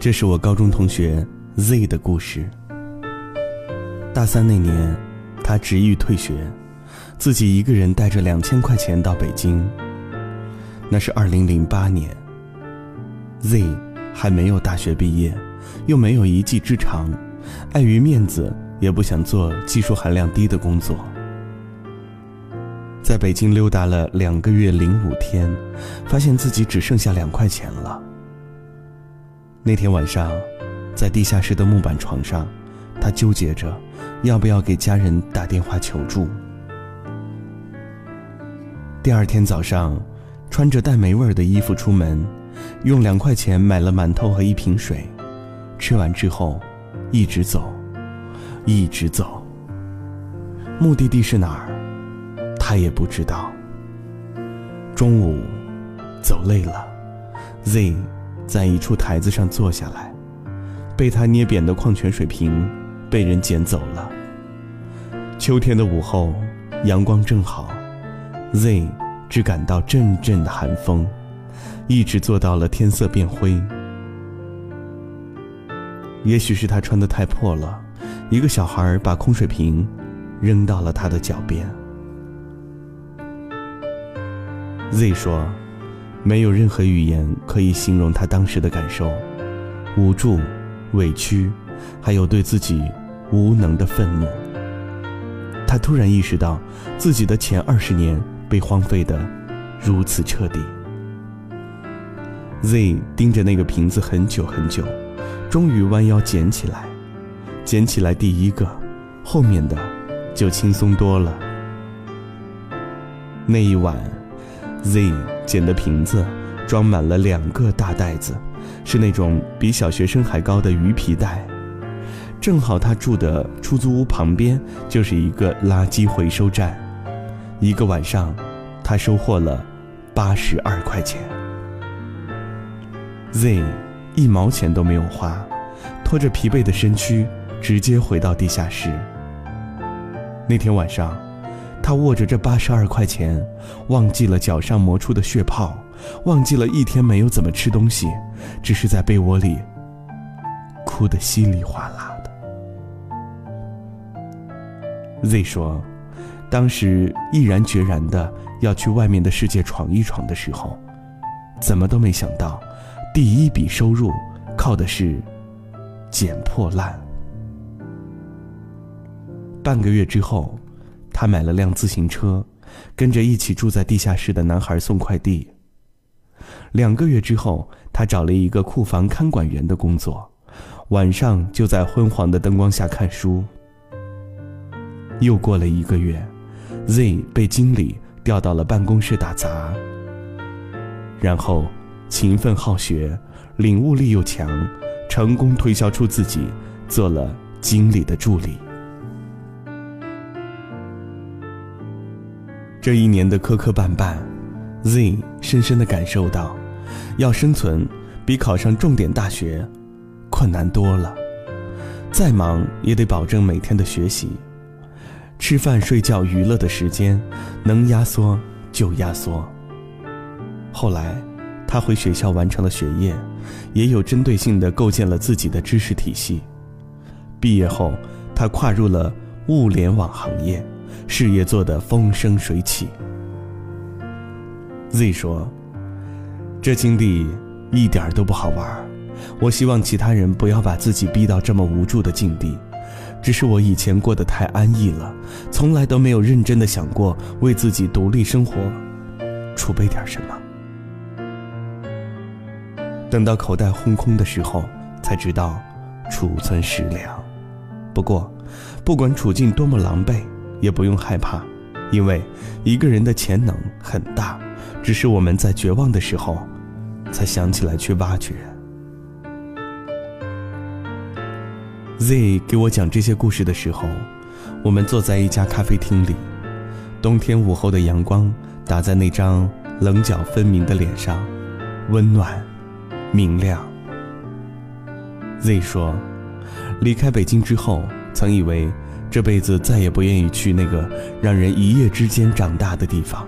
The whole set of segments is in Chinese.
这是我高中同学 Z 的故事。大三那年，他执意退学，自己一个人带着两千块钱到北京。那是二零零八年，Z 还没有大学毕业，又没有一技之长，碍于面子，也不想做技术含量低的工作。在北京溜达了两个月零五天，发现自己只剩下两块钱了。那天晚上，在地下室的木板床上，他纠结着要不要给家人打电话求助。第二天早上，穿着带霉味儿的衣服出门，用两块钱买了馒头和一瓶水，吃完之后，一直走，一直走。目的地是哪儿，他也不知道。中午，走累了，Z。在一处台子上坐下来，被他捏扁的矿泉水瓶被人捡走了。秋天的午后，阳光正好，Z 只感到阵阵的寒风，一直坐到了天色变灰。也许是他穿的太破了，一个小孩把空水瓶扔到了他的脚边。Z 说。没有任何语言可以形容他当时的感受，无助、委屈，还有对自己无能的愤怒。他突然意识到，自己的前二十年被荒废的如此彻底。Z 盯着那个瓶子很久很久，终于弯腰捡起来，捡起来第一个，后面的就轻松多了。那一晚，Z。捡的瓶子装满了两个大袋子，是那种比小学生还高的鱼皮袋。正好他住的出租屋旁边就是一个垃圾回收站。一个晚上，他收获了八十二块钱。Z 一毛钱都没有花，拖着疲惫的身躯直接回到地下室。那天晚上。他握着这八十二块钱，忘记了脚上磨出的血泡，忘记了一天没有怎么吃东西，只是在被窝里哭得稀里哗啦的。Z 说，当时毅然决然的要去外面的世界闯一闯的时候，怎么都没想到，第一笔收入靠的是捡破烂。半个月之后。他买了辆自行车，跟着一起住在地下室的男孩送快递。两个月之后，他找了一个库房看管员的工作，晚上就在昏黄的灯光下看书。又过了一个月，Z 被经理调到了办公室打杂。然后，勤奋好学，领悟力又强，成功推销出自己，做了经理的助理。这一年的磕磕绊绊，Z 深深的感受到，要生存比考上重点大学困难多了。再忙也得保证每天的学习，吃饭、睡觉、娱乐的时间能压缩就压缩。后来，他回学校完成了学业，也有针对性的构建了自己的知识体系。毕业后，他跨入了物联网行业。事业做得风生水起。Z 说：“这经历一点都不好玩，我希望其他人不要把自己逼到这么无助的境地。只是我以前过得太安逸了，从来都没有认真的想过为自己独立生活储备点什么。等到口袋空空的时候，才知道储存食粮。不过，不管处境多么狼狈。”也不用害怕，因为一个人的潜能很大，只是我们在绝望的时候，才想起来去挖掘。Z 给我讲这些故事的时候，我们坐在一家咖啡厅里，冬天午后的阳光打在那张棱角分明的脸上，温暖、明亮。Z 说，离开北京之后，曾以为。这辈子再也不愿意去那个让人一夜之间长大的地方。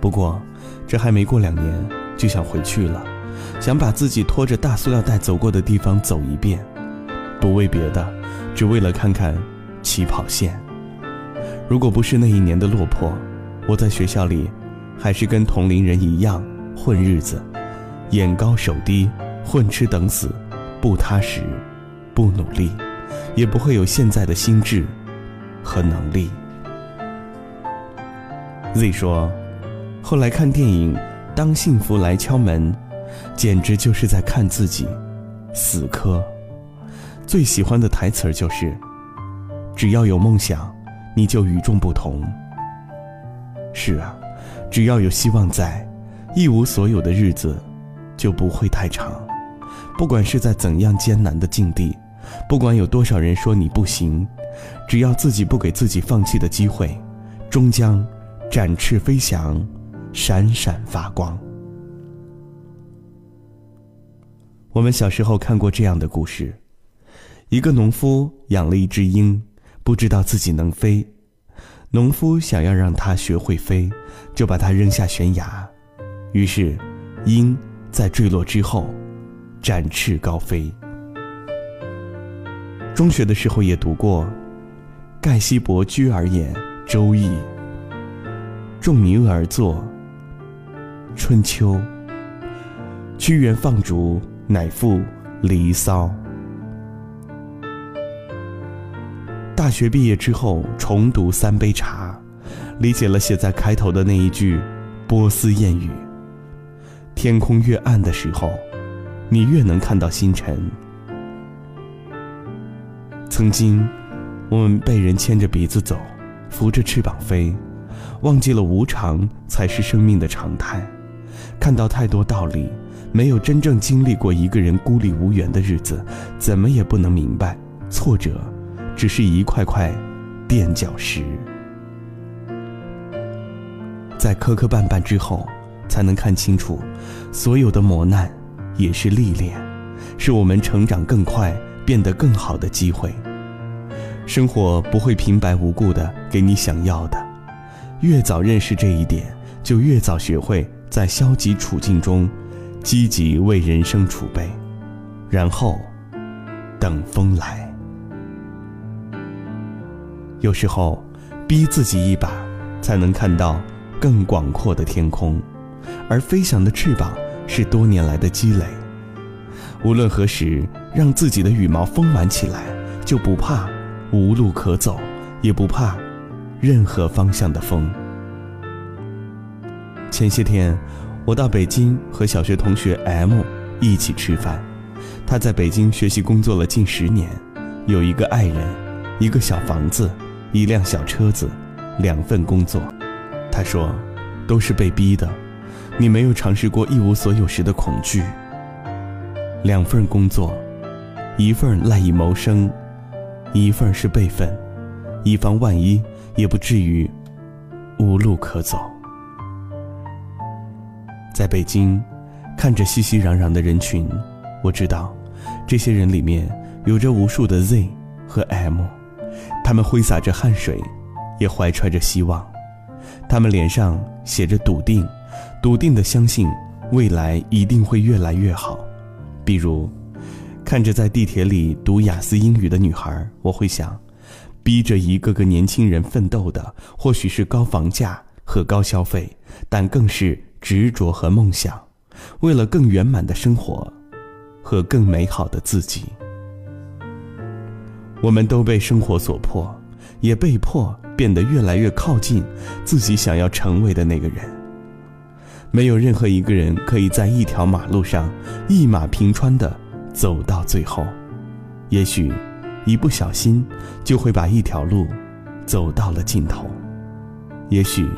不过，这还没过两年就想回去了，想把自己拖着大塑料袋走过的地方走一遍，不为别的，只为了看看起跑线。如果不是那一年的落魄，我在学校里还是跟同龄人一样混日子，眼高手低，混吃等死，不踏实，不努力，也不会有现在的心智和能力。Z 说，后来看电影《当幸福来敲门》，简直就是在看自己死磕。最喜欢的台词就是：“只要有梦想，你就与众不同。”是啊，只要有希望在，一无所有的日子就不会太长。不管是在怎样艰难的境地，不管有多少人说你不行，只要自己不给自己放弃的机会，终将。展翅飞翔，闪闪发光。我们小时候看过这样的故事：一个农夫养了一只鹰，不知道自己能飞。农夫想要让它学会飞，就把它扔下悬崖。于是，鹰在坠落之后展翅高飞。中学的时候也读过：“盖希伯居而言，《周易》。”仲尼而作。春秋。屈原放逐，乃赋《离骚》。大学毕业之后，重读《三杯茶》，理解了写在开头的那一句波斯谚语：“天空越暗的时候，你越能看到星辰。”曾经，我们被人牵着鼻子走，扶着翅膀飞。忘记了无常才是生命的常态，看到太多道理，没有真正经历过一个人孤立无援的日子，怎么也不能明白，挫折只是一块块垫脚石。在磕磕绊绊之后，才能看清楚，所有的磨难也是历练，是我们成长更快、变得更好的机会。生活不会平白无故的给你想要的。越早认识这一点，就越早学会在消极处境中积极为人生储备，然后等风来。有时候，逼自己一把，才能看到更广阔的天空，而飞翔的翅膀是多年来的积累。无论何时，让自己的羽毛丰满起来，就不怕无路可走，也不怕。任何方向的风。前些天，我到北京和小学同学 M 一起吃饭。他在北京学习工作了近十年，有一个爱人，一个小房子，一辆小车子，两份工作。他说，都是被逼的。你没有尝试过一无所有时的恐惧。两份工作，一份赖以谋生，一份是备份，以防万一。也不至于无路可走。在北京，看着熙熙攘攘的人群，我知道，这些人里面有着无数的 Z 和 M，他们挥洒着汗水，也怀揣着希望，他们脸上写着笃定，笃定的相信未来一定会越来越好。比如，看着在地铁里读雅思英语的女孩，我会想。逼着一个个年轻人奋斗的，或许是高房价和高消费，但更是执着和梦想，为了更圆满的生活和更美好的自己。我们都被生活所迫，也被迫变得越来越靠近自己想要成为的那个人。没有任何一个人可以在一条马路上一马平川的走到最后，也许。一不小心，就会把一条路走到了尽头。也许，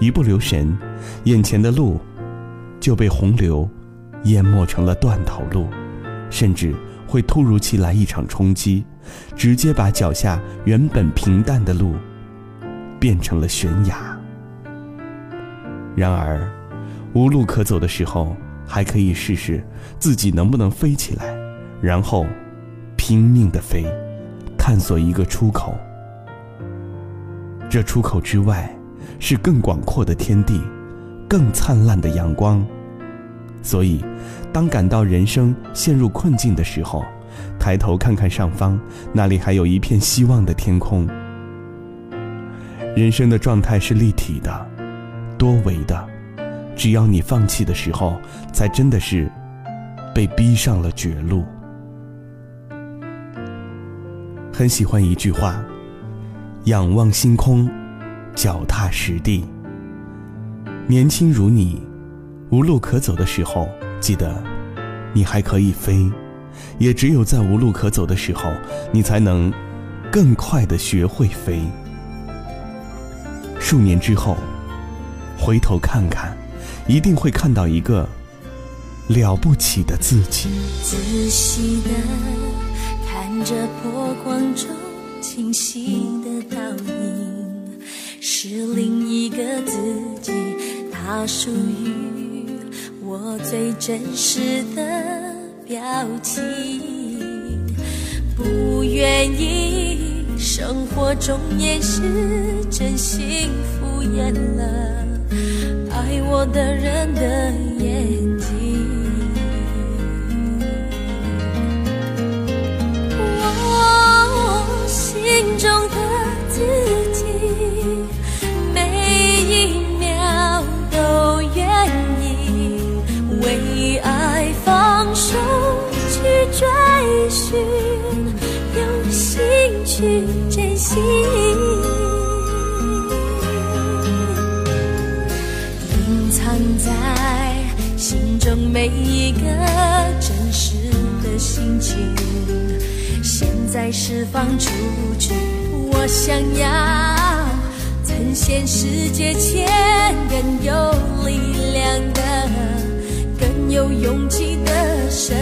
一不留神，眼前的路就被洪流淹没成了断头路，甚至会突如其来一场冲击，直接把脚下原本平淡的路变成了悬崖。然而，无路可走的时候，还可以试试自己能不能飞起来，然后拼命的飞。探索一个出口，这出口之外，是更广阔的天地，更灿烂的阳光，所以，当感到人生陷入困境的时候，抬头看看上方，那里还有一片希望的天空。人生的状态是立体的、多维的，只要你放弃的时候，才真的是被逼上了绝路。很喜欢一句话：“仰望星空，脚踏实地。”年轻如你，无路可走的时候，记得你还可以飞。也只有在无路可走的时候，你才能更快的学会飞。数年之后，回头看看，一定会看到一个了不起的自己。仔细的看着波光中清晰的倒影，是另一个自己，它属于我最真实的。表情不愿意，生活中掩饰真心敷衍了爱我的人的眼睛。去珍惜，隐藏在心中每一个真实的心情，现在释放出去。我想要呈现世界前更有力量的、更有勇气的生